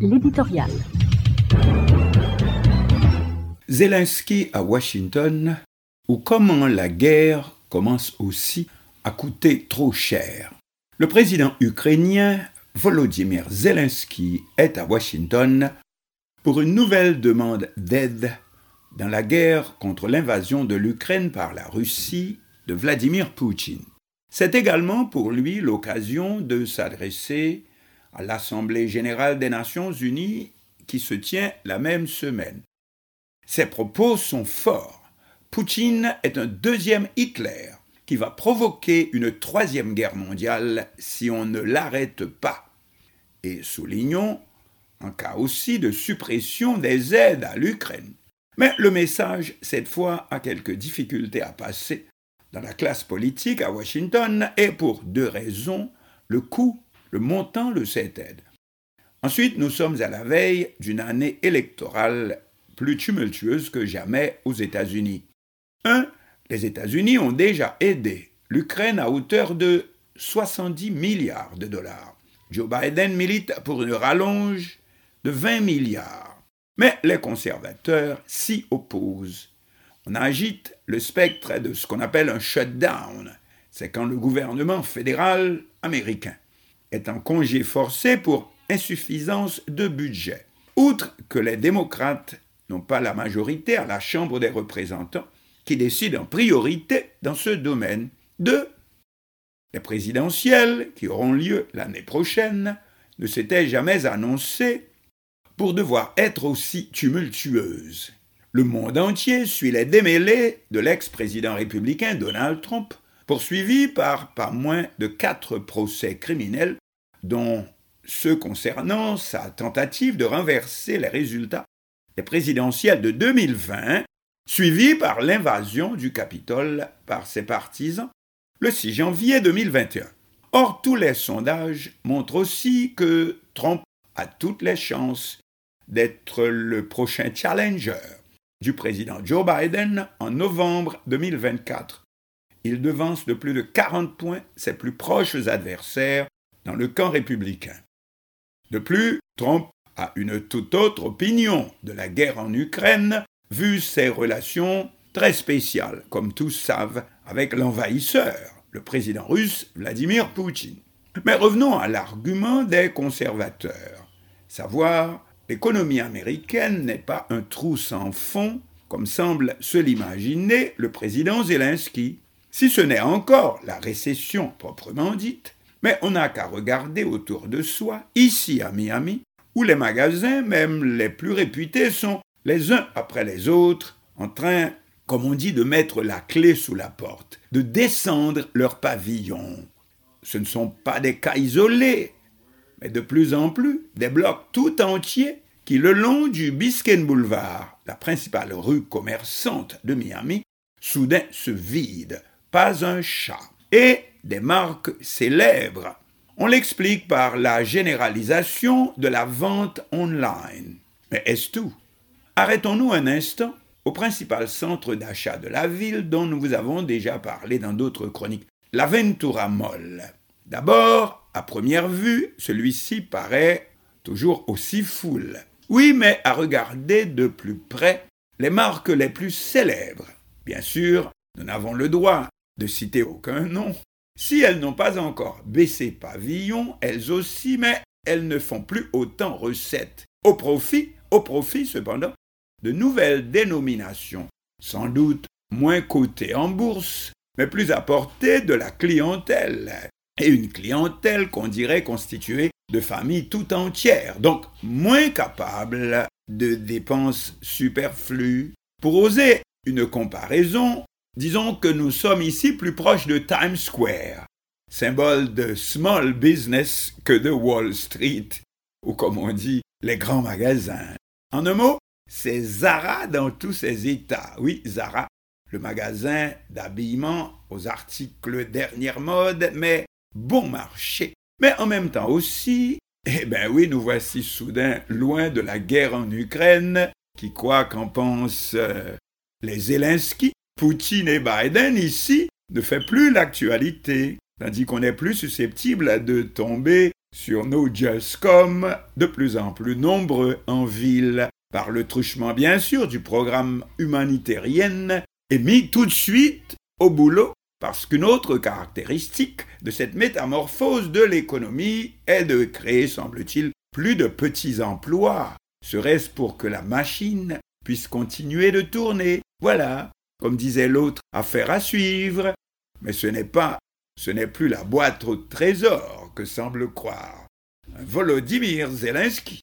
l'éditorial. Zelensky à Washington, ou comment la guerre commence aussi à coûter trop cher. Le président ukrainien Volodymyr Zelensky est à Washington pour une nouvelle demande d'aide dans la guerre contre l'invasion de l'Ukraine par la Russie de Vladimir Poutine. C'est également pour lui l'occasion de s'adresser à l'Assemblée générale des Nations unies qui se tient la même semaine. Ses propos sont forts. Poutine est un deuxième Hitler qui va provoquer une troisième guerre mondiale si on ne l'arrête pas. Et soulignons en cas aussi de suppression des aides à l'Ukraine. Mais le message, cette fois, a quelques difficultés à passer dans la classe politique à Washington et pour deux raisons, le coût, le montant de cette aide. Ensuite, nous sommes à la veille d'une année électorale plus tumultueuse que jamais aux États-Unis. Un, les États-Unis ont déjà aidé l'Ukraine à hauteur de 70 milliards de dollars. Joe Biden milite pour une rallonge de 20 milliards. Mais les conservateurs s'y opposent. On agite le spectre de ce qu'on appelle un shutdown. C'est quand le gouvernement fédéral américain est en congé forcé pour insuffisance de budget. Outre que les démocrates n'ont pas la majorité à la Chambre des représentants, qui décide en priorité dans ce domaine. Deux, les présidentielles, qui auront lieu l'année prochaine, ne s'étaient jamais annoncées pour devoir être aussi tumultueuses. Le monde entier suit les démêlés de l'ex-président républicain Donald Trump, poursuivi par pas moins de quatre procès criminels, dont ceux concernant sa tentative de renverser les résultats des présidentielles de 2020 suivi par l'invasion du Capitole par ses partisans le 6 janvier 2021. Or, tous les sondages montrent aussi que Trump a toutes les chances d'être le prochain challenger du président Joe Biden en novembre 2024. Il devance de plus de 40 points ses plus proches adversaires dans le camp républicain. De plus, Trump a une toute autre opinion de la guerre en Ukraine vu ses relations très spéciales, comme tous savent, avec l'envahisseur, le président russe Vladimir Poutine. Mais revenons à l'argument des conservateurs, savoir l'économie américaine n'est pas un trou sans fond, comme semble se l'imaginer le président Zelensky, si ce n'est encore la récession proprement dite, mais on n'a qu'à regarder autour de soi, ici à Miami, où les magasins, même les plus réputés, sont les uns après les autres, en train, comme on dit, de mettre la clé sous la porte, de descendre leur pavillon. Ce ne sont pas des cas isolés, mais de plus en plus des blocs tout entiers qui, le long du Biscayne Boulevard, la principale rue commerçante de Miami, soudain se vident, pas un chat. Et des marques célèbres. On l'explique par la généralisation de la vente online. Mais est-ce tout? Arrêtons-nous un instant au principal centre d'achat de la ville dont nous vous avons déjà parlé dans d'autres chroniques, l'Aventura Mall. D'abord, à première vue, celui-ci paraît toujours aussi foule. Oui, mais à regarder de plus près les marques les plus célèbres. Bien sûr, nous n'avons le droit de citer aucun nom. Si elles n'ont pas encore baissé pavillon, elles aussi, mais elles ne font plus autant recette. Au profit, au profit cependant, de nouvelles dénominations, sans doute moins cotées en bourse, mais plus à portée de la clientèle, et une clientèle qu'on dirait constituée de familles tout entières, donc moins capable de dépenses superflues. Pour oser une comparaison, disons que nous sommes ici plus proches de Times Square, symbole de small business que de Wall Street, ou comme on dit, les grands magasins. En un mot, c'est Zara dans tous ses états. Oui, Zara, le magasin d'habillement aux articles dernière mode, mais bon marché. Mais en même temps aussi, eh bien oui, nous voici soudain loin de la guerre en Ukraine, qui quoi qu'en pensent euh, les Zelensky, Poutine et Biden ici, ne fait plus l'actualité, tandis qu'on est plus susceptible de tomber sur nos comme de plus en plus nombreux en ville, par le truchement bien sûr du programme humanitaire, et mis tout de suite au boulot parce qu'une autre caractéristique de cette métamorphose de l'économie est de créer, semble-t-il, plus de petits emplois. Serait-ce pour que la machine puisse continuer de tourner? Voilà, comme disait l'autre, affaire à suivre. Mais ce n'est pas, ce n'est plus la boîte au trésor que semble croire Volodymyr Zelensky.